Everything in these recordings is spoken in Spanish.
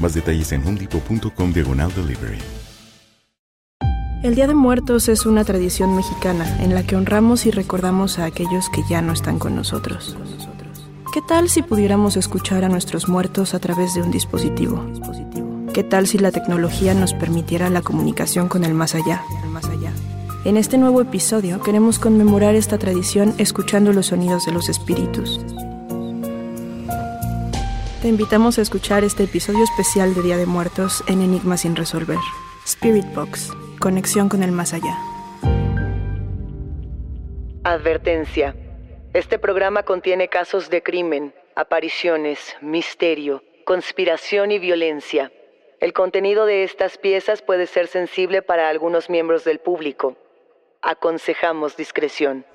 Más detalles en homedepot.com diagonal delivery. El Día de Muertos es una tradición mexicana en la que honramos y recordamos a aquellos que ya no están con nosotros. ¿Qué tal si pudiéramos escuchar a nuestros muertos a través de un dispositivo? ¿Qué tal si la tecnología nos permitiera la comunicación con el más allá? En este nuevo episodio queremos conmemorar esta tradición escuchando los sonidos de los espíritus. Te invitamos a escuchar este episodio especial de Día de Muertos en Enigma sin resolver. Spirit Box, conexión con el más allá. Advertencia. Este programa contiene casos de crimen, apariciones, misterio, conspiración y violencia. El contenido de estas piezas puede ser sensible para algunos miembros del público. Aconsejamos discreción.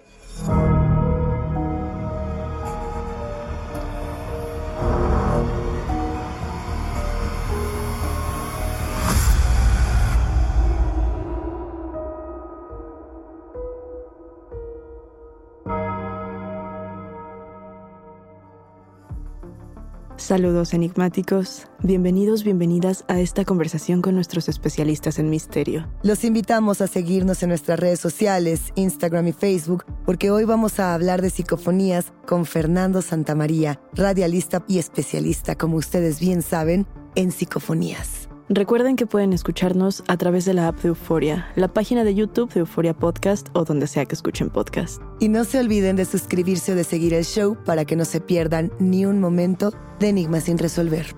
Saludos enigmáticos, bienvenidos, bienvenidas a esta conversación con nuestros especialistas en misterio. Los invitamos a seguirnos en nuestras redes sociales, Instagram y Facebook, porque hoy vamos a hablar de psicofonías con Fernando Santamaría, radialista y especialista, como ustedes bien saben, en psicofonías. Recuerden que pueden escucharnos a través de la app de Euforia, la página de YouTube de Euforia Podcast o donde sea que escuchen podcast. Y no se olviden de suscribirse o de seguir el show para que no se pierdan ni un momento de Enigmas sin resolver.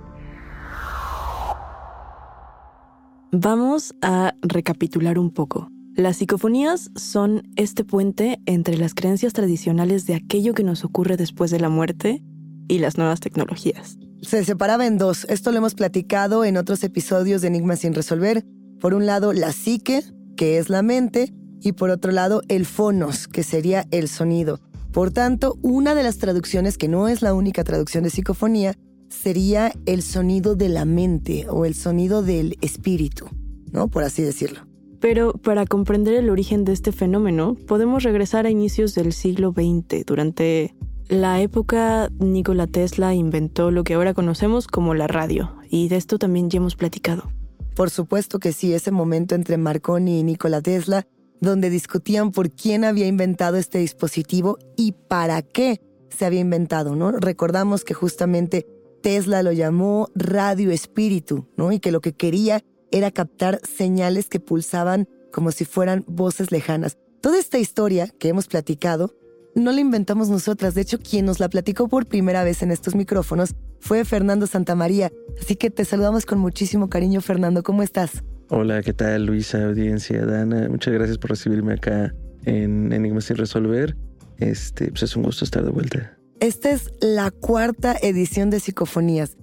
Vamos a recapitular un poco. Las psicofonías son este puente entre las creencias tradicionales de aquello que nos ocurre después de la muerte y las nuevas tecnologías. Se separaba en dos. Esto lo hemos platicado en otros episodios de Enigmas sin resolver. Por un lado, la psique, que es la mente, y por otro lado, el fonos, que sería el sonido. Por tanto, una de las traducciones, que no es la única traducción de psicofonía, sería el sonido de la mente o el sonido del espíritu, ¿no? Por así decirlo. Pero para comprender el origen de este fenómeno, podemos regresar a inicios del siglo XX, durante la época Nikola Tesla inventó lo que ahora conocemos como la radio, y de esto también ya hemos platicado. Por supuesto que sí, ese momento entre Marconi y Nikola Tesla, donde discutían por quién había inventado este dispositivo y para qué se había inventado, ¿no? Recordamos que justamente Tesla lo llamó radio espíritu, ¿no? Y que lo que quería era captar señales que pulsaban como si fueran voces lejanas. Toda esta historia que hemos platicado no la inventamos nosotras. De hecho, quien nos la platicó por primera vez en estos micrófonos fue Fernando Santamaría. Así que te saludamos con muchísimo cariño, Fernando. ¿Cómo estás? Hola, ¿qué tal Luisa, audiencia, Dana? Muchas gracias por recibirme acá en Enigmas sin resolver. Este, pues es un gusto estar de vuelta. Esta es la cuarta edición de Psicofonías.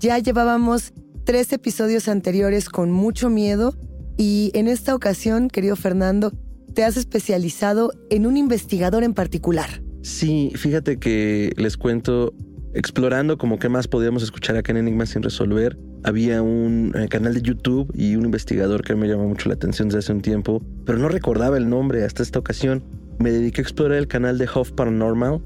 Ya llevábamos tres episodios anteriores con mucho miedo y en esta ocasión, querido Fernando, te has especializado en un investigador en particular. Sí, fíjate que les cuento, explorando como qué más podíamos escuchar acá en Enigmas sin resolver, había un eh, canal de YouTube y un investigador que me llamó mucho la atención desde hace un tiempo, pero no recordaba el nombre hasta esta ocasión. Me dediqué a explorar el canal de Huff Paranormal,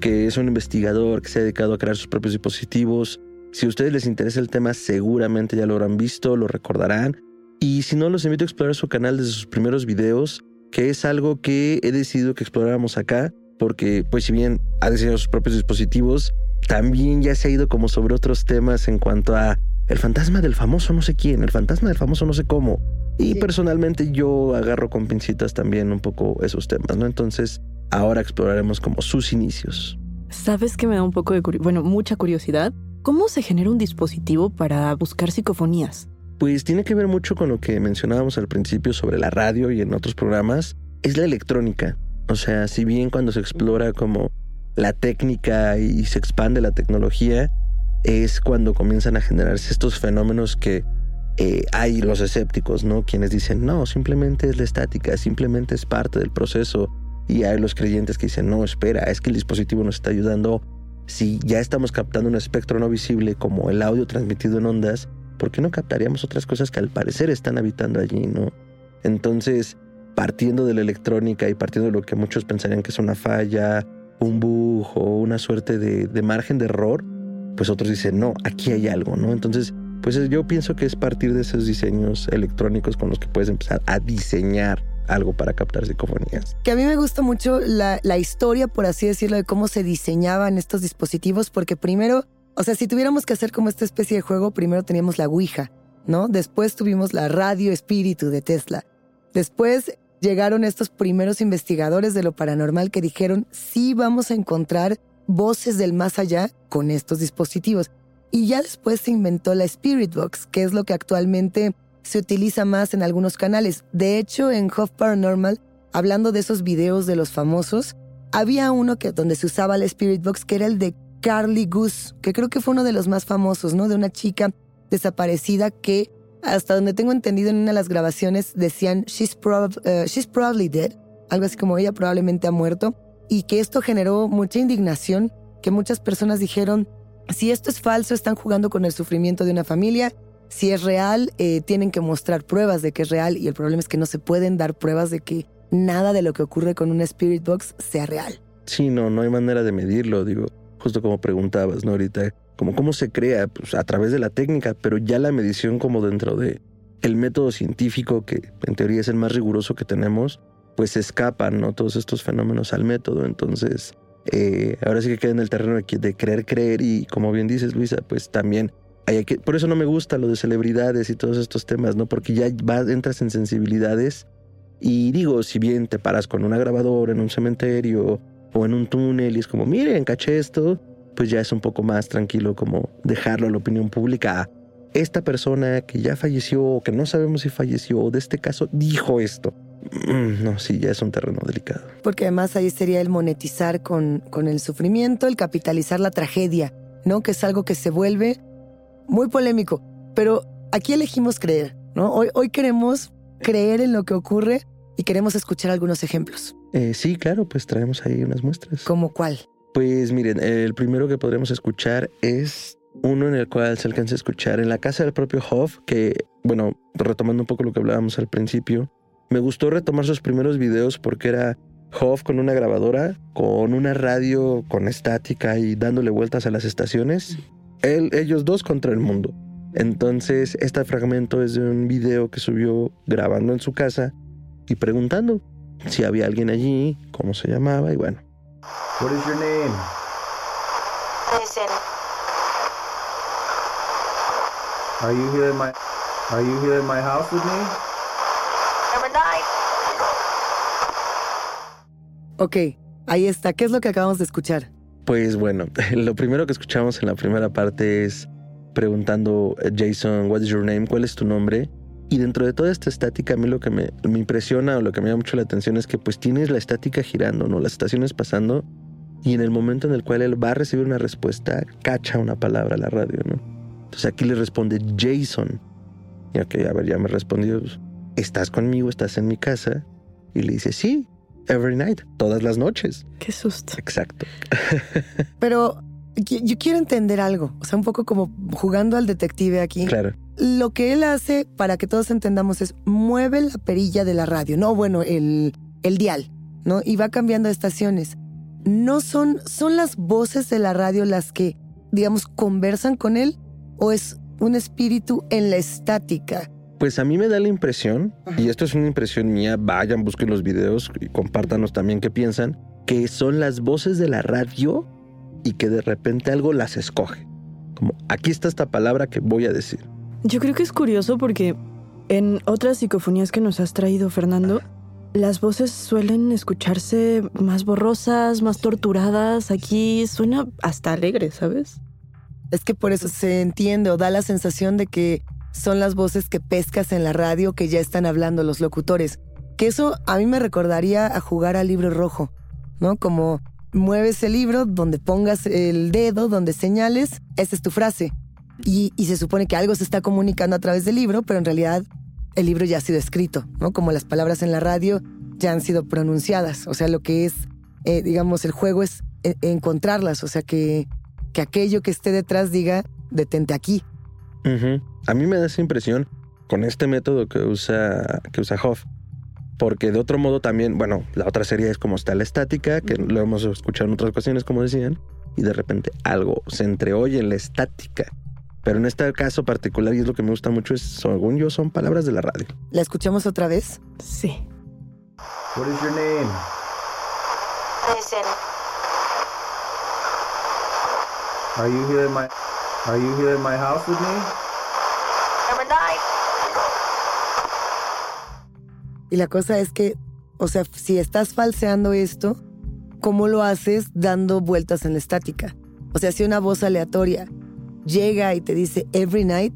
que es un investigador que se ha dedicado a crear sus propios dispositivos. Si a ustedes les interesa el tema, seguramente ya lo habrán visto, lo recordarán. Y si no, los invito a explorar su canal desde sus primeros videos, que es algo que he decidido que exploráramos acá, porque pues si bien ha diseñado sus propios dispositivos, también ya se ha ido como sobre otros temas en cuanto a el fantasma del famoso no sé quién, el fantasma del famoso no sé cómo. Y personalmente yo agarro con pincitas también un poco esos temas, ¿no? Entonces, ahora exploraremos como sus inicios. ¿Sabes que me da un poco de bueno, mucha curiosidad? ¿Cómo se genera un dispositivo para buscar psicofonías? Pues tiene que ver mucho con lo que mencionábamos al principio sobre la radio y en otros programas. Es la electrónica. O sea, si bien cuando se explora como la técnica y se expande la tecnología, es cuando comienzan a generarse estos fenómenos que eh, hay los escépticos, ¿no? Quienes dicen, no, simplemente es la estática, simplemente es parte del proceso. Y hay los creyentes que dicen, no, espera, es que el dispositivo nos está ayudando. Si ya estamos captando un espectro no visible como el audio transmitido en ondas, ¿por qué no captaríamos otras cosas que al parecer están habitando allí, ¿no? Entonces, partiendo de la electrónica y partiendo de lo que muchos pensarían que es una falla, un bug o una suerte de, margen de error, pues otros dicen, no, aquí hay algo, ¿no? Entonces, pues yo pienso que es partir de esos diseños electrónicos con los que puedes empezar a diseñar algo para captar psicofonías. Que a mí me gusta mucho la, la historia, por así decirlo, de cómo se diseñaban estos dispositivos, porque primero, o sea, si tuviéramos que hacer como esta especie de juego, primero teníamos la Ouija, ¿no? Después tuvimos la radio espíritu de Tesla. Después llegaron estos primeros investigadores de lo paranormal que dijeron, sí vamos a encontrar voces del más allá con estos dispositivos. Y ya después se inventó la Spirit Box, que es lo que actualmente se utiliza más en algunos canales. De hecho, en Huff Paranormal, hablando de esos videos de los famosos, había uno que, donde se usaba la Spirit Box, que era el de Carly Goose, que creo que fue uno de los más famosos, ¿no? De una chica desaparecida que, hasta donde tengo entendido en una de las grabaciones, decían, she's, uh, she's probably dead, algo así como ella probablemente ha muerto y que esto generó mucha indignación, que muchas personas dijeron, si esto es falso, están jugando con el sufrimiento de una familia, si es real, eh, tienen que mostrar pruebas de que es real y el problema es que no se pueden dar pruebas de que nada de lo que ocurre con una Spirit Box sea real. Sí, no, no hay manera de medirlo, digo, justo como preguntabas, ¿no? Ahorita, como cómo se crea, pues a través de la técnica, pero ya la medición como dentro de el método científico, que en teoría es el más riguroso que tenemos, pues escapan ¿no? todos estos fenómenos al método. Entonces, eh, ahora sí que queda en el terreno de, creer, creer y como bien dices Luisa, pues también hay que, por eso no me gusta lo de celebridades y todos estos temas, ¿no? Porque ya entras en sensibilidades y digo, si bien te paras con una grabadora en un cementerio o en un túnel y es como, miren, caché esto, pues ya es un poco más tranquilo como dejarlo a la opinión pública. Esta persona que ya falleció o que no sabemos si falleció de este caso dijo esto. Mm, no, sí, ya es un terreno delicado. Porque además ahí sería el monetizar con, con el sufrimiento, el capitalizar la tragedia, ¿no? Que es algo que se vuelve muy polémico. Pero aquí elegimos creer, ¿no? Hoy, hoy queremos creer en lo que ocurre y queremos escuchar algunos ejemplos. Eh, sí, claro, pues traemos ahí unas muestras. ¿Cómo cuál? Pues miren, el primero que podremos escuchar es uno en el cual se alcanza a escuchar en la casa del propio Hoff, que, bueno, retomando un poco lo que hablábamos al principio, me gustó retomar sus primeros videos porque era Hoff con una grabadora, con una radio con estática y dándole vueltas a las estaciones. Él, ellos dos contra el mundo. Entonces, este fragmento es de un video que subió grabando en su casa y preguntando si había alguien allí, cómo se llamaba y bueno. What is your name? Listen. Are you here in my Are you here in my house with me? Ok, ahí está. ¿Qué es lo que acabamos de escuchar? Pues bueno, lo primero que escuchamos en la primera parte es preguntando, eh, Jason, what is your name? ¿Cuál es tu nombre? Y dentro de toda esta estática, a mí lo que me, me, impresiona o lo que me llama mucho la atención es que pues tienes la estática girando, ¿no? Las estaciones pasando y en el momento en el cual él va a recibir una respuesta, cacha una palabra a la radio, ¿no? Entonces aquí le responde Jason. Y ok, a ver, ya me respondió, ¿estás conmigo? ¿Estás en mi casa? Y le dice, sí, every night, todas las noches. Qué susto. Exacto. Pero Yo quiero entender algo, o sea, un poco como jugando al detective aquí. Claro. Lo que él hace, para que todos entendamos, es mueve la perilla de la radio, no, bueno, el, el dial, ¿no? Y va cambiando de estaciones. ¿No son, son las voces de la radio las que, digamos, conversan con él? ¿O es un espíritu en la estática? Pues a mí me da la impresión, y esto es una impresión mía, vayan, busquen los videos y compártanos también qué piensan, que son las voces de la radio y que de repente algo las escoge. Como, aquí está esta palabra que voy a decir. Yo creo que es curioso porque en otras psicofonías que nos has traído, Fernando, las voces suelen escucharse más borrosas, más torturadas. Aquí suena hasta alegre, ¿sabes? Es que por eso se entiende o da la sensación de que son las voces que pescas en la radio que ya están hablando los locutores. Que eso a mí me recordaría a jugar al libro rojo, ¿no? Como mueves el libro donde pongas el dedo, donde señales, esa es tu frase. Y, se supone que algo se está comunicando a través del libro, pero en realidad el libro ya ha sido escrito, ¿no? Como las palabras en la radio ya han sido pronunciadas. O sea, lo que es, eh, digamos, el juego es eh, encontrarlas. O sea, que, que aquello que esté detrás diga, detente aquí. A mí me da esa impresión con este método que usa, que usa Hoff. Porque de otro modo también, bueno, la otra serie es como está la estática, que lo hemos escuchado en otras ocasiones, como decían, y de repente algo se entreoye en la estática. Pero en este caso particular, y es lo que me gusta mucho, es, según yo, son palabras de la radio. ¿La escuchamos otra vez? Sí. What is your name? Listen. Are you here in my Are you here in my house with me? Number nine. Y la cosa es que, o sea, si estás falseando esto, ¿cómo lo haces dando vueltas en la estática? O sea, si una voz aleatoria llega y te dice every night,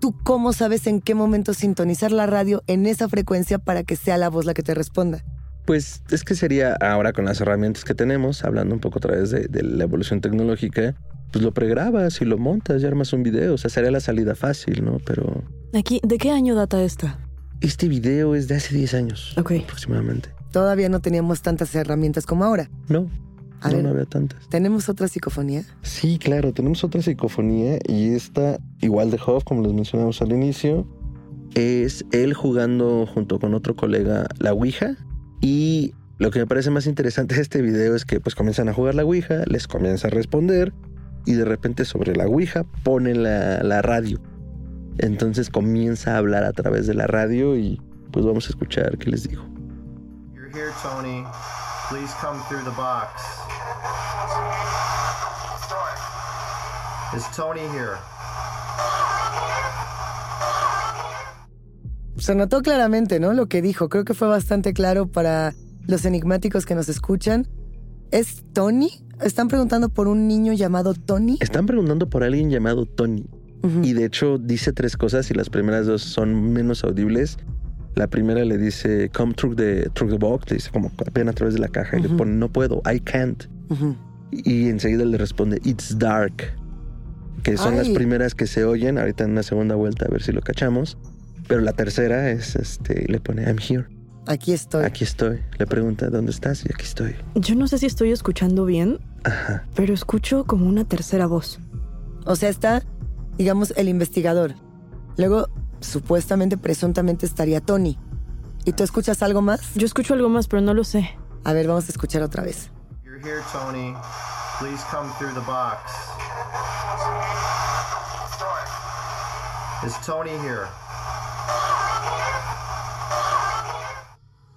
¿tú cómo sabes en qué momento sintonizar la radio en esa frecuencia para que sea la voz la que te responda? Pues es que sería ahora con las herramientas que tenemos, hablando un poco a través de, de la evolución tecnológica, pues lo pregrabas y lo montas y armas un video. O sea, sería la salida fácil, ¿no? Pero Aquí, ¿de qué año data esta? este video es de hace 10 años Ok. aproximadamente. Todavía no teníamos tantas herramientas como ahora. No, A no, ver. no había tantas. ¿Tenemos otra psicofonía? Sí, claro, tenemos otra psicofonía y esta, igual de Hoff, como les mencionamos al inicio, es él jugando junto con otro colega la Ouija y lo que me parece más interesante de este video es que pues comienzan a jugar la Ouija, les comienza a responder y de repente sobre la Ouija ponen la, la radio. Entonces comienza a hablar a través de la radio y pues vamos a escuchar qué les dijo. You're here, Tony. Please come through the box. Is Tony here? Se notó claramente, ¿no? Lo que dijo. Creo que fue bastante claro para los enigmáticos que nos escuchan. ¿Es Tony? Están preguntando por un niño llamado Tony. Están preguntando por alguien llamado Tony. Ujú. Y de hecho dice tres cosas y las primeras dos son menos audibles. La primera le dice come through the, through the box, le dice como apenas a través de la caja y le pone no puedo, I can't. Ujú. Y enseguida le responde it's dark. Que son las Ay. primeras que se oyen, ahorita en una segunda vuelta a ver si lo cachamos. Pero la tercera es, este, le pone I'm here, Aquí estoy. aquí estoy. Le pregunta ¿dónde estás? Y aquí estoy. Yo no sé si estoy escuchando bien, Ajá. pero escucho como una tercera voz. O sea, está, digamos, el investigador. Luego, supuestamente, presuntamente estaría Tony. ¿Y tú escuchas algo más? Yo escucho algo más, pero no lo sé. A ver, vamos a escuchar otra vez. You're here, Tony. Please come through the box. Is Tony here?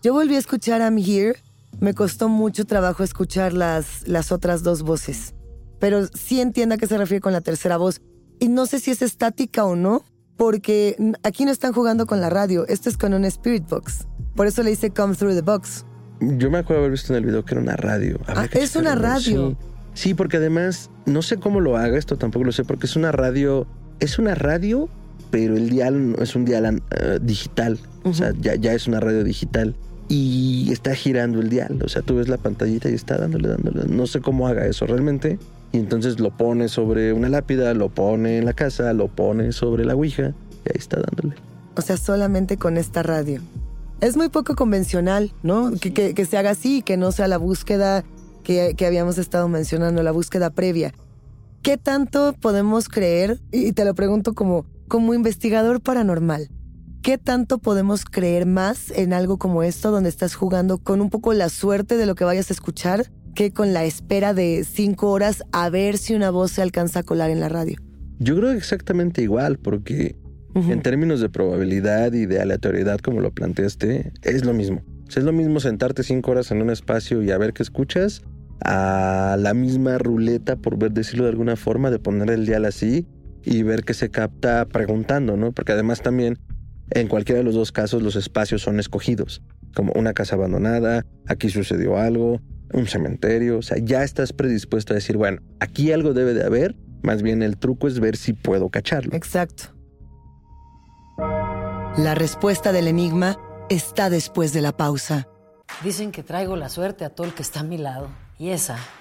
Yo volví a escuchar I'm Here. Me costó mucho trabajo escuchar las, las otras dos voces. Pero sí entiendo a qué se refiere con la tercera voz. Y no sé si es estática o no, porque aquí no están jugando con la radio. Esto es con un Spirit Box. Por eso le dice Come Through the Box. Yo me acuerdo haber visto en el video que era una radio. Ah, es una radio. Sí. Sí, porque además, no sé cómo lo haga, esto tampoco lo sé, porque es una radio, es una radio, pero el dial no es un dial eh, digital. O sea, ya, ya es una radio digital. Y está girando el dial. O sea, tú ves la pantallita y está dándole, dándole. No sé cómo haga eso realmente. Y entonces lo pone sobre una lápida, lo pone en la casa, lo pone sobre la Ouija y ahí está dándole. O sea, solamente con esta radio. Es muy poco convencional, ¿no? Que, que- que se haga así que no sea la búsqueda que, que habíamos estado mencionando, la búsqueda previa. ¿qué tanto podemos creer? Y te lo pregunto como, como investigador paranormal. ¿Qué tanto podemos creer más en algo como esto, donde estás jugando con un poco la suerte de lo que vayas a escuchar, que con la espera de cinco horas a ver si una voz se alcanza a colar en la radio? Yo creo exactamente igual, porque en términos de probabilidad y de aleatoriedad, como lo planteaste, es lo mismo. O sea, es lo mismo sentarte cinco horas en un espacio y a ver qué escuchas, a la misma ruleta, por ver decirlo de alguna forma, de poner el dial así y ver qué se capta preguntando, ¿no? Porque además también en cualquiera de los dos casos los espacios son escogidos, como una casa abandonada, aquí sucedió algo, un cementerio, o sea, ya estás predispuesto a decir, bueno, aquí algo debe de haber, más bien el truco es ver si puedo cacharlo. Exacto. La respuesta del enigma está después de la pausa. Dicen que traigo la suerte a todo el que está a mi lado. Y esa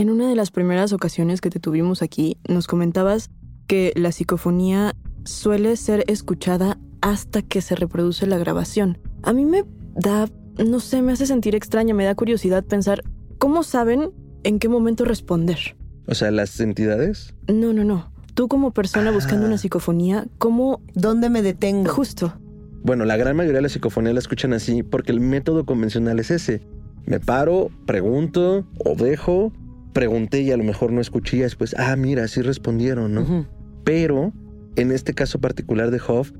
En una de las primeras ocasiones que te tuvimos aquí, nos comentabas que la psicofonía suele ser escuchada hasta que se reproduce la grabación. A mí me da, no sé, me hace sentir extraña, me da curiosidad pensar, ¿cómo saben en qué momento responder? O sea, las entidades. No, no, no. Tú como persona buscando una psicofonía, ¿cómo... ¿Dónde me detengo? Justo. Bueno, la gran mayoría de las psicofonías la escuchan así porque el método convencional es ese. Me paro, pregunto o dejo pregunté y a lo mejor no escuché y después, ah, mira, sí respondieron, ¿no? Pero en este caso particular de Hoff,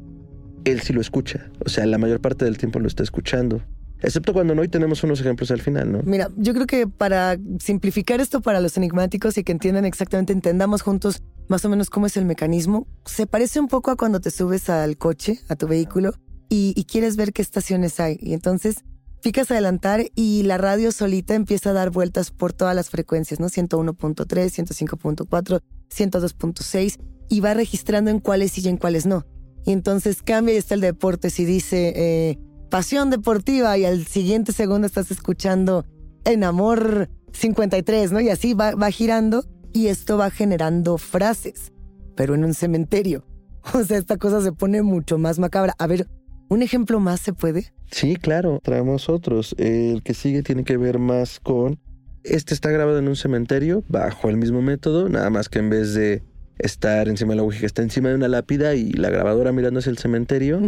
él sí lo escucha. O sea, la mayor parte del tiempo lo está escuchando. Excepto cuando no, y tenemos unos ejemplos al final, ¿no? Mira, yo creo que para simplificar esto para los enigmáticos y que entiendan exactamente, entendamos juntos más o menos cómo es el mecanismo, se parece un poco a cuando te subes al coche, a tu vehículo, y, y quieres ver qué estaciones hay. Y entonces picas adelantar y la radio solita empieza a dar vueltas por todas las frecuencias, ¿no? 101.3, 105.4, 102.6 y va registrando en cuáles sí y en cuáles no. Y entonces cambia y está el deporte si dice eh, pasión deportiva y al siguiente segundo estás escuchando en amor 53, ¿no? Y así va, va girando y esto va generando frases, pero en un cementerio. O sea, esta cosa se pone mucho más macabra. A ver, ¿Un ejemplo más se puede? Sí, claro, traemos otros. El que sigue tiene que ver más con... Este está grabado en un cementerio bajo el mismo método, nada más que en vez de estar encima de la Ouija, está encima de una lápida y la grabadora mirando hacia el cementerio.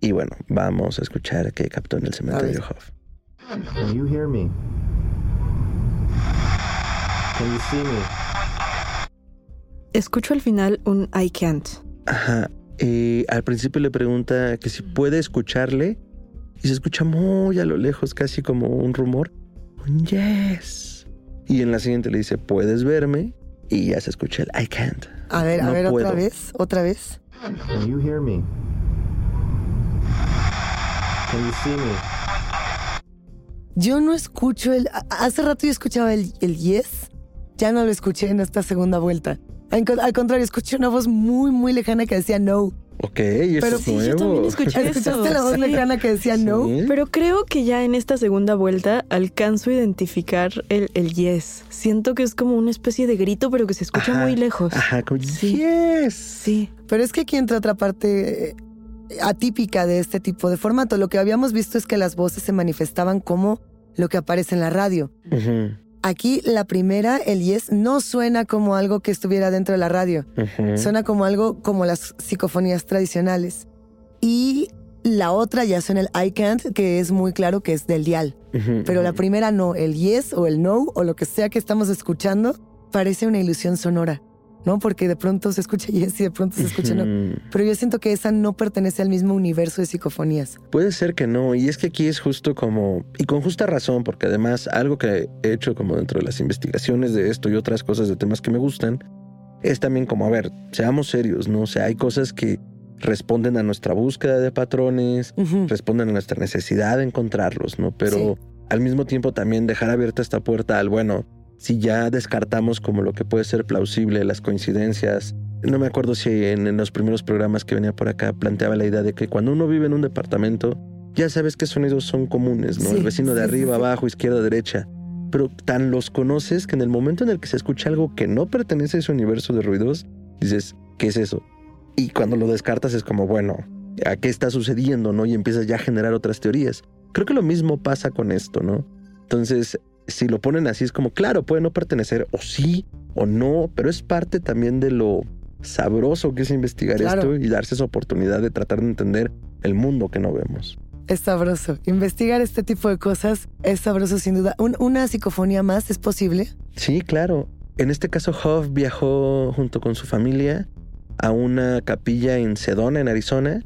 Y bueno, vamos a escuchar qué captó en el cementerio Hoff. Can you hear me? Can you see me? Escucho al final un I can't. Ajá. Eh, al principio le pregunta que si puede escucharle y se escucha muy a lo lejos, casi como un rumor. Un yes. Y en la siguiente le dice, ¿puedes verme? Y ya se escucha el I can't. A ver, a ver, otra vez, otra vez. Can you hear me? Can you see me? Yo no escucho el... Hace rato yo escuchaba el, el yes. Ya no lo escuché en esta segunda vuelta. Al contrario, escuché una voz muy, muy lejana que decía no. Ok, eso Pero es sí, nuevo. yo también escuché eso. ¿Escuchaste la voz Sí. lejana que decía no? Pero creo que ya en esta segunda vuelta alcanzo a identificar el, el yes. Siento que es como una especie de grito, pero que se escucha Ajá, muy lejos. Ajá, como Sí. yes. Sí. Pero es que aquí entra otra parte eh, atípica de este tipo de formato. Lo que habíamos visto es que las voces se manifestaban como lo que aparece en la radio. Ujú, Aquí la primera, el yes, no suena como algo que estuviera dentro de la radio. Suena como algo como las psicofonías tradicionales. Y la otra ya suena el I can't, que es muy claro que es del dial. Pero la primera no, el yes o el no o lo que sea que estamos escuchando parece una ilusión sonora, ¿no? Porque de pronto se escucha yes y de pronto se escucha no. Pero yo siento que esa no pertenece al mismo universo de psicofonías. Puede ser que no, y es que aquí es justo como, y con justa razón, porque además algo que he hecho como dentro de las investigaciones de esto y otras cosas de temas que me gustan, es también como, a ver, seamos serios, ¿no? O sea, hay cosas que responden a nuestra búsqueda de patrones, responden a nuestra necesidad de encontrarlos, ¿no? Pero Sí. al mismo tiempo también dejar abierta esta puerta al, bueno, si ya descartamos como lo que puede ser plausible, las coincidencias. No me acuerdo si en, en los primeros programas que venía por acá planteaba la idea de que cuando uno vive en un departamento, ya sabes qué sonidos son comunes, ¿no? Sí, el vecino de sí, arriba, sí. abajo, izquierda, derecha. Pero tan los conoces que en el momento en el que se escucha algo que no pertenece a ese universo de ruidos, dices, ¿qué es eso? Y cuando lo descartas es como, bueno, ¿a qué está sucediendo, no? Y empiezas ya a generar otras teorías. Creo que lo mismo pasa con esto, ¿no? Entonces, si lo ponen así, es como, claro, puede no pertenecer, o sí, o no, pero es parte también de lo sabroso que es investigar Claro. esto y darse esa oportunidad de tratar de entender el mundo que no vemos. Es sabroso. Investigar este tipo de cosas es sabroso sin duda. Un- ¿Una psicofonía más es posible? Sí, claro. En este caso, Huff viajó junto con su familia a una capilla en Sedona, en Arizona,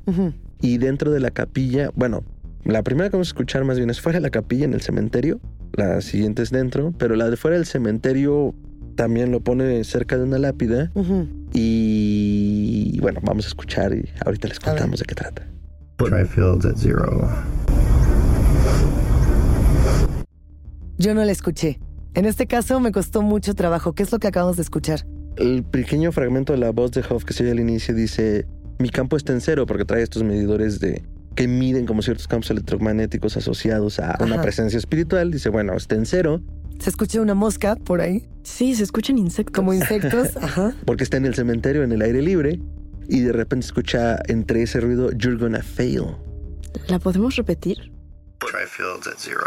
y dentro de la capilla, bueno, la primera que vamos a escuchar más bien es fuera de la capilla, en el cementerio, la siguiente es dentro, pero la de fuera del cementerio también lo pone cerca de una lápida y bueno, vamos a escuchar y ahorita les contamos de qué trata. Try fields at zero. Yo no la escuché. En este caso me costó mucho trabajo. ¿Qué es lo que acabamos de escuchar? El pequeño fragmento de la voz de Huff que se oye al inicio dice, mi campo está en cero porque trae estos medidores de que miden como ciertos campos electromagnéticos asociados a una presencia espiritual. Dice, bueno, está en cero ¿Se escucha una mosca por ahí? Sí, se escuchan insectos. Como insectos. Ajá. porque está en el cementerio, en el aire libre, y de repente escucha entre ese ruido, you're gonna fail. ¿La podemos repetir? Try fields at zero.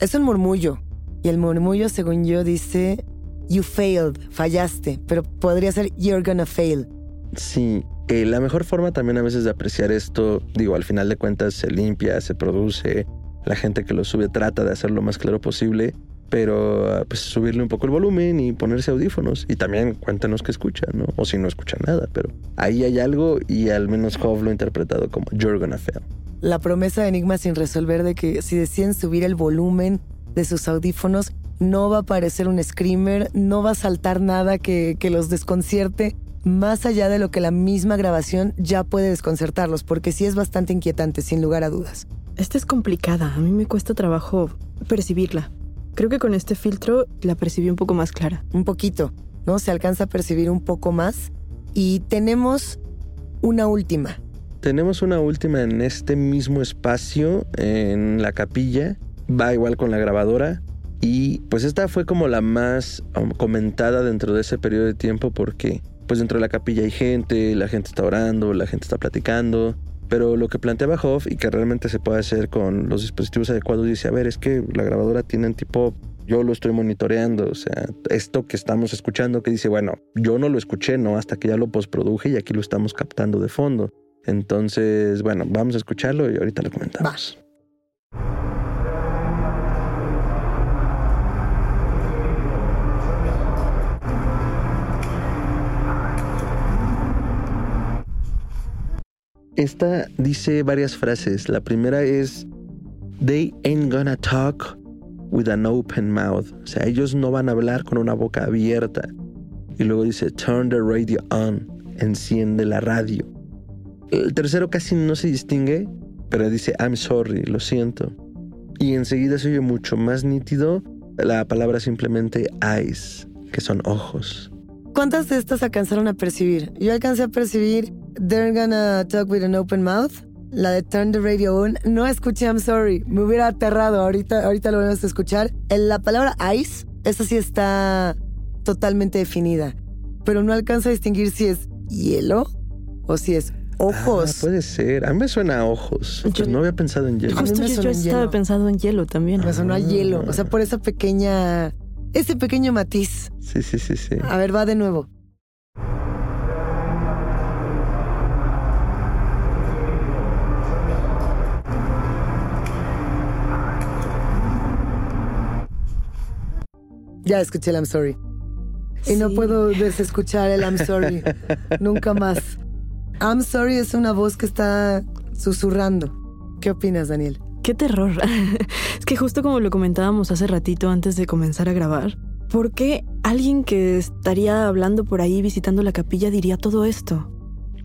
Es un murmullo. Y el murmullo, según yo, dice, you failed, fallaste. Pero podría ser, you're gonna fail. Sí, eh, la mejor forma también a veces de apreciar esto, digo, al final de cuentas se limpia, se produce, la gente que lo sube trata de hacerlo lo más claro posible, pero ah, pues subirle un poco el volumen y ponerse audífonos y también cuéntanos qué escuchan, ¿no? O si no escuchan nada, pero ahí hay algo y al menos Hove lo ha interpretado como You're gonna fail. La promesa de Enigma sin resolver de que si deciden subir el volumen de sus audífonos, no va a aparecer un screamer, no va a saltar nada que los desconcierte, más allá de lo que la misma grabación ya puede desconcertarlos, porque sí es bastante inquietante, sin lugar a dudas. Esta es complicada. A mí me cuesta trabajo percibirla. Creo que con este filtro la percibí un poco más clara. Un poquito, ¿no? Se alcanza a percibir un poco más. Y tenemos una última. Tenemos una última en este mismo espacio, en la capilla, va igual con la grabadora. Y pues esta fue como la más um, comentada dentro de ese periodo de tiempo porque pues dentro de la capilla hay gente, la gente está orando, la gente está platicando. Pero lo que planteaba Hoff y que realmente se puede hacer con los dispositivos adecuados dice, a ver, es que la grabadora tiene tipo, yo lo estoy monitoreando, o sea, esto que estamos escuchando que dice, bueno, yo no lo escuché, ¿no? Hasta que ya lo postproduje y aquí lo estamos captando de fondo. Entonces, bueno, vamos a escucharlo y ahorita lo comentamos. Esta dice varias frases. La primera es, They ain't gonna talk with an open mouth. O sea, ellos no van a hablar con una boca abierta. Y luego dice, Turn the radio on. Enciende la radio. El tercero casi no se distingue, pero dice, I'm sorry, lo siento. Y enseguida se oye mucho más nítido la palabra simplemente eyes, que son ojos. ¿Cuántas de estas alcanzaron a percibir? Yo alcancé a percibir They're gonna talk with an open mouth. La de Turn the Radio On. No escuché I'm sorry. Me hubiera aterrado. Ahorita, ahorita lo vamos a escuchar. En la palabra ice, esa sí está totalmente definida. Pero no alcanzo a distinguir si es hielo o si es ojos. Ah, puede ser. A mí me suena a ojos. Pues no había pensado en hielo. A mí Justo me yo, yo estaba hielo. pensando en hielo también. Me sonó a hielo. O sea, por esa pequeña. Ese pequeño matiz. Sí, sí, sí, sí. A ver, va de nuevo. Ya escuché el I'm sorry. Y no puedo desescuchar el I'm sorry. Nunca más. I'm sorry es una voz que está susurrando. ¿Qué opinas, Daniel? Qué terror. es que justo como lo comentábamos hace ratito antes de comenzar a grabar, ¿por qué alguien que estaría hablando por ahí visitando la capilla diría todo esto?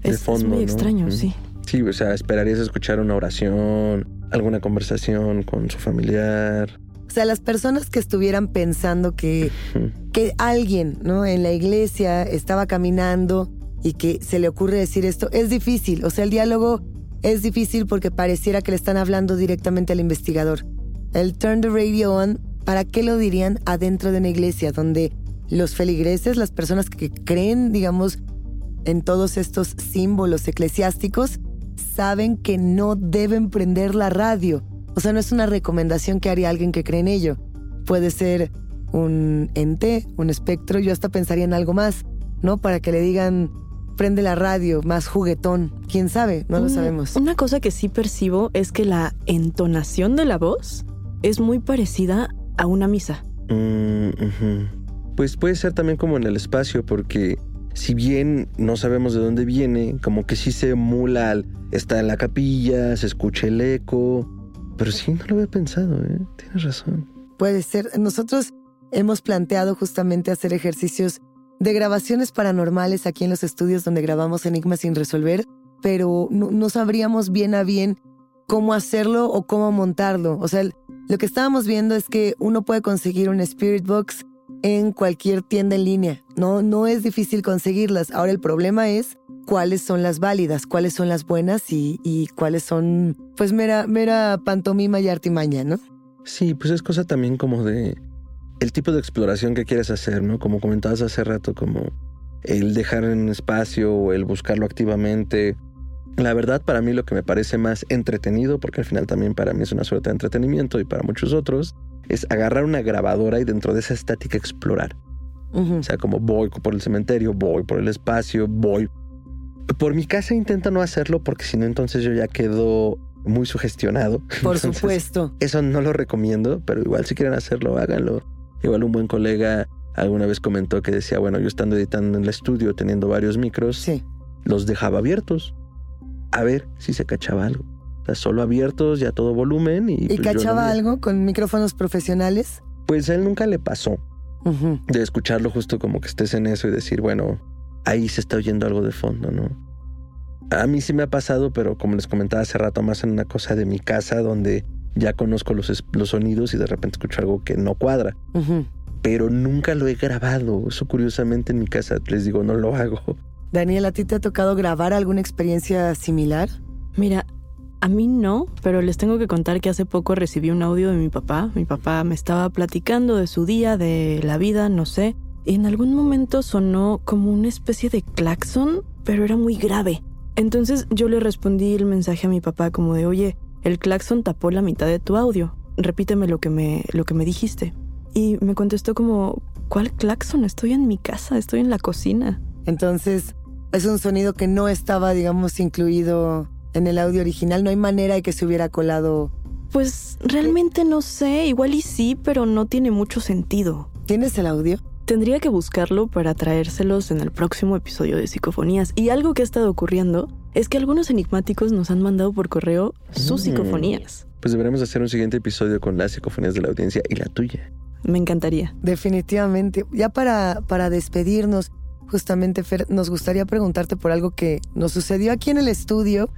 De Es, muy ¿no? extraño, sí. Sí, o sea, esperarías escuchar una oración, alguna conversación con su familiar. O sea, las personas que estuvieran pensando que, que alguien, ¿no? En la iglesia estaba caminando y que se le ocurre decir esto, es difícil. O sea, el diálogo es difícil porque pareciera que le están hablando directamente al investigador. El turn the radio on, ¿para qué lo dirían adentro de una iglesia donde los feligreses, las personas que creen, digamos, en todos estos símbolos eclesiásticos, saben que no deben prender la radio? O sea, no es una recomendación que haría alguien que cree en ello. Puede ser un ente, un espectro, yo hasta pensaría en algo más, ¿no? Para que le digan, prende la radio, más juguetón. ¿Quién sabe? No lo sabemos. Una cosa que sí percibo es que la entonación de la voz es muy parecida a una misa. Mm. Pues puede ser también como en el espacio, porque si bien no sabemos de dónde viene, como que sí se emula al está en la capilla, se escucha el eco. Pero sí, no lo había pensado, ¿eh? Tienes razón. Puede ser. Nosotros hemos planteado justamente hacer ejercicios de grabaciones paranormales aquí en los estudios donde grabamos Enigmas sin resolver, pero no, no sabríamos bien a bien cómo hacerlo o cómo montarlo. O sea, lo que estábamos viendo es que uno puede conseguir un Spirit Box en cualquier tienda en línea. No, no es difícil conseguirlas. Ahora el problema es cuáles son las válidas, cuáles son las buenas y, y cuáles son, pues, mera, mera pantomima y artimaña, ¿no? Sí, pues es cosa también como de el tipo de exploración que quieres hacer, ¿no? Como comentabas hace rato, como el dejar en espacio o el buscarlo activamente. La verdad, para mí lo que me parece más entretenido, porque al final también para mí es una suerte de entretenimiento y para muchos otros, es agarrar una grabadora y dentro de esa estática explorar. O sea, como voy por el cementerio, voy por el espacio, voy. Por mi casa intento no hacerlo porque si no entonces yo ya quedo muy sugestionado. Por Entonces, supuesto. Eso no lo recomiendo, pero igual si quieren hacerlo, háganlo. Igual un buen colega alguna vez comentó que decía, bueno, yo estando editando en el estudio, teniendo varios micros, los dejaba abiertos. A ver si se cachaba algo. O sea, solo abiertos y a todo volumen. ¿Y, ¿Y pues, no cachaba algo con micrófonos profesionales? Pues a él nunca le pasó de escucharlo justo como que estés en eso y decir, bueno, ahí se está oyendo algo de fondo, ¿no? A mí sí me ha pasado, pero como les comentaba hace rato, más en una cosa de mi casa donde ya conozco los, los sonidos y de repente escucho algo que no cuadra. Pero nunca lo he grabado. Eso curiosamente en mi casa, les digo, no lo hago. Daniel, ¿a ti te ha tocado grabar alguna experiencia similar? Mira, a mí no, pero les tengo que contar que hace poco recibí un audio de mi papá. Mi papá me estaba platicando de su día, de la vida, no sé. Y en algún momento sonó como una especie de claxon, pero era muy grave. Entonces yo le respondí el mensaje a mi papá como de, oye, el claxon tapó la mitad de tu audio. Repíteme lo que me, lo que me dijiste. Y me contestó como, ¿cuál claxon? Estoy en mi casa, estoy en la cocina. Entonces, es un sonido que no estaba, digamos, incluido en el audio original. No hay manera de que se hubiera colado. Pues realmente no sé, igual y sí, pero no tiene mucho sentido. ¿Tienes el audio? Tendría que buscarlo para traérselos en el próximo episodio de Psicofonías. Y algo que ha estado ocurriendo es que algunos enigmáticos nos han mandado por correo sus Mm. psicofonías. Pues deberemos hacer un siguiente episodio con las psicofonías de la audiencia y la tuya. Me encantaría. Definitivamente. Ya para, para despedirnos, justamente, Fer, nos gustaría preguntarte por algo que nos sucedió aquí en el estudio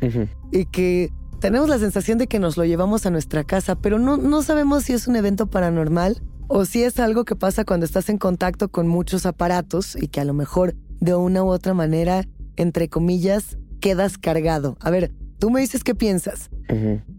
y que tenemos la sensación de que nos lo llevamos a nuestra casa, pero no, no sabemos si es un evento paranormal o si es algo que pasa cuando estás en contacto con muchos aparatos y que a lo mejor de una u otra manera, entre comillas, quedas cargado. A ver, tú me dices qué piensas.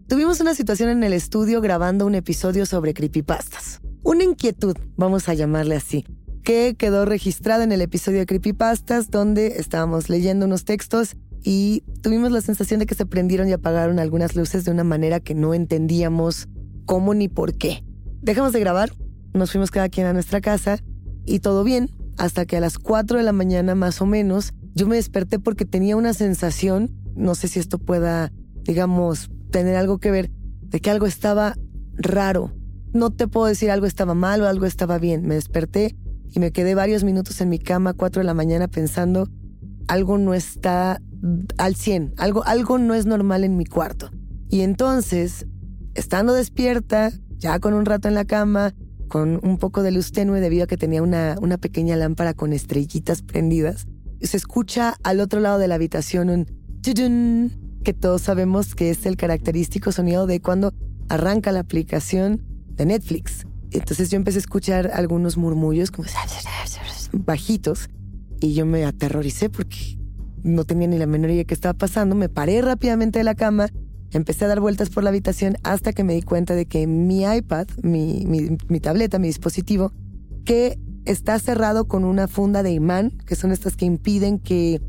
Tuvimos una situación en el estudio grabando un episodio sobre creepypastas. Una inquietud, vamos a llamarle así, que quedó registrada en el episodio de creepypastas donde estábamos leyendo unos textos y tuvimos la sensación de que se prendieron y apagaron algunas luces de una manera que no entendíamos cómo ni por qué. Dejamos de grabar, nos fuimos cada quien a nuestra casa y todo bien, hasta que a las 4 de la mañana más o menos yo me desperté porque tenía una sensación, no sé si esto pueda, digamos, tener algo que ver, de que algo estaba raro. No te puedo decir algo estaba mal o algo estaba bien. Me desperté y me quedé varios minutos en mi cama a 4 de la mañana pensando, algo no está al 100, algo, algo no es normal en mi cuarto. Y entonces, estando despierta, ya con un rato en la cama, con un poco de luz tenue debido a que tenía una, una pequeña lámpara con estrellitas prendidas, se escucha al otro lado de la habitación un tudun. que todos sabemos que es el característico sonido de cuando arranca la aplicación de Netflix. Entonces yo empecé a escuchar algunos murmullos como bajitos y yo me aterroricé porque no tenía ni la menor idea de qué estaba pasando. Me paré rápidamente de la cama, empecé a dar vueltas por la habitación hasta que me di cuenta de que mi iPad, mi, mi, tableta, mi dispositivo, que está cerrado con una funda de imán, que son estas que impiden que,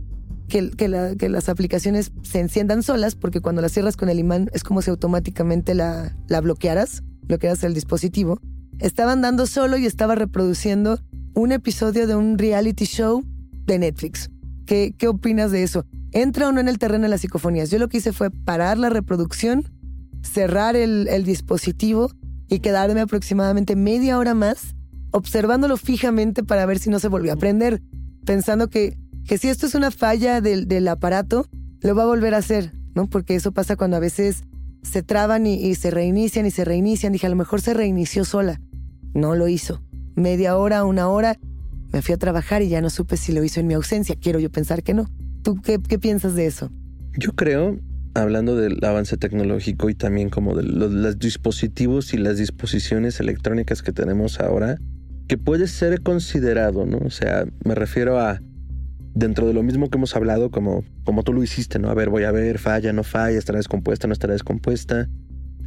que, que, las aplicaciones se enciendan solas, porque cuando las cierras con el imán es como si automáticamente la, la bloquearas, bloquearas el dispositivo. Estaba andando solo y estaba reproduciendo un episodio de un reality show de Netflix. ¿Qué, ¿Qué opinas de eso? ¿Entra o no en el terreno de las psicofonías? Yo lo que hice fue parar la reproducción, cerrar el, el dispositivo y quedarme aproximadamente media hora más observándolo fijamente para ver si no se volvió a prender, pensando que, que si esto es una falla del, del, aparato, lo va a volver a hacer, ¿no? Porque eso pasa cuando a veces se traban y, y se reinician y se reinician. Dije, a lo mejor se reinició sola. No lo hizo. Media hora, una hora, me fui a trabajar y ya no supe si lo hizo en mi ausencia. Quiero yo pensar que no. ¿Tú qué, piensas de eso? Yo creo, hablando del avance tecnológico y también como de los, dispositivos y las disposiciones electrónicas que tenemos ahora, que puede ser considerado, ¿no? O sea, me refiero a dentro de lo mismo que hemos hablado, como, como tú lo hiciste, ¿no? A ver, voy a ver, falla, no falla, estará descompuesta, no estará descompuesta.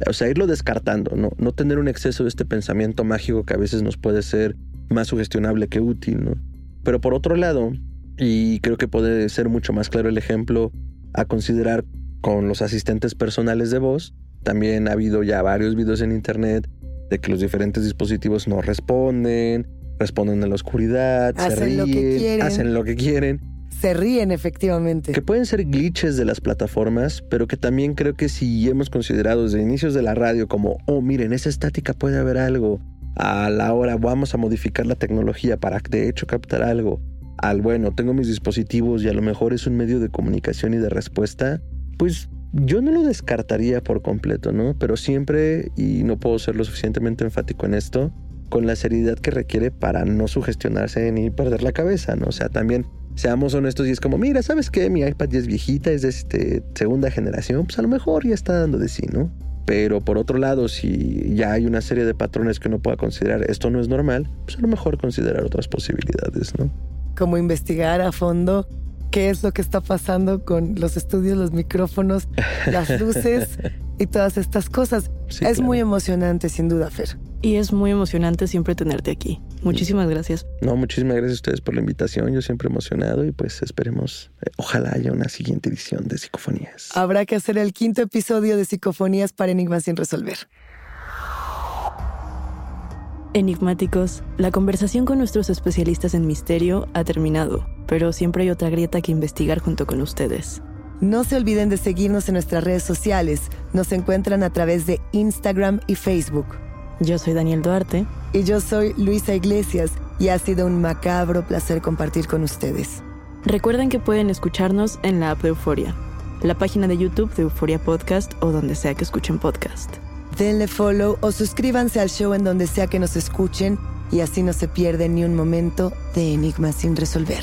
O sea, irlo descartando, ¿no? No tener un exceso de este pensamiento mágico que a veces nos puede ser más sugestionable que útil, ¿no? Pero por otro lado, y creo que puede ser mucho más claro el ejemplo a considerar con los asistentes personales de voz, también ha habido ya varios videos en internet de que los diferentes dispositivos no responden, responden en la oscuridad, hacen se ríen, lo que quieren. hacen lo que quieren. Se ríen efectivamente. Que pueden ser glitches de las plataformas, pero que también creo que si hemos considerado desde inicios de la radio como, oh, miren, esa estática puede haber algo, a la hora vamos a modificar la tecnología para de hecho captar algo, al bueno, tengo mis dispositivos y a lo mejor es un medio de comunicación y de respuesta, pues yo no lo descartaría por completo, ¿no? Pero siempre, y no puedo ser lo suficientemente enfático en esto, con la seriedad que requiere para no sugestionarse ni perder la cabeza, ¿no? O sea, también seamos honestos y es como, mira, ¿sabes qué? Mi iPad ya es viejita, es de este, segunda generación, pues a lo mejor ya está dando de sí, ¿no? Pero por otro lado, si ya hay una serie de patrones que uno pueda considerar esto no es normal, pues a lo mejor considerar otras posibilidades, ¿no? Como investigar a fondo qué es lo que está pasando con los estudios, los micrófonos, las luces y todas estas cosas. es muy emocionante, sin duda, Fer. Y es muy emocionante siempre tenerte aquí. Muchísimas gracias. No, muchísimas gracias a ustedes por la invitación. Yo siempre emocionado y pues esperemos, eh, ojalá haya una siguiente edición de Psicofonías. Habrá que hacer el quinto episodio de Psicofonías para Enigmas sin resolver. Enigmáticos, la conversación con nuestros especialistas en misterio ha terminado, pero siempre hay otra grieta que investigar junto con ustedes. No se olviden de seguirnos en nuestras redes sociales. Nos encuentran a través de Instagram y Facebook. Yo soy Daniel Duarte. Y yo soy Luisa Iglesias y ha sido un macabro placer compartir con ustedes. Recuerden que pueden escucharnos en la app de Euforia, la página de YouTube de Euforia Podcast o donde sea que escuchen podcast. Denle follow o suscríbanse al show en donde sea que nos escuchen y así no se pierden ni un momento de enigmas sin resolver.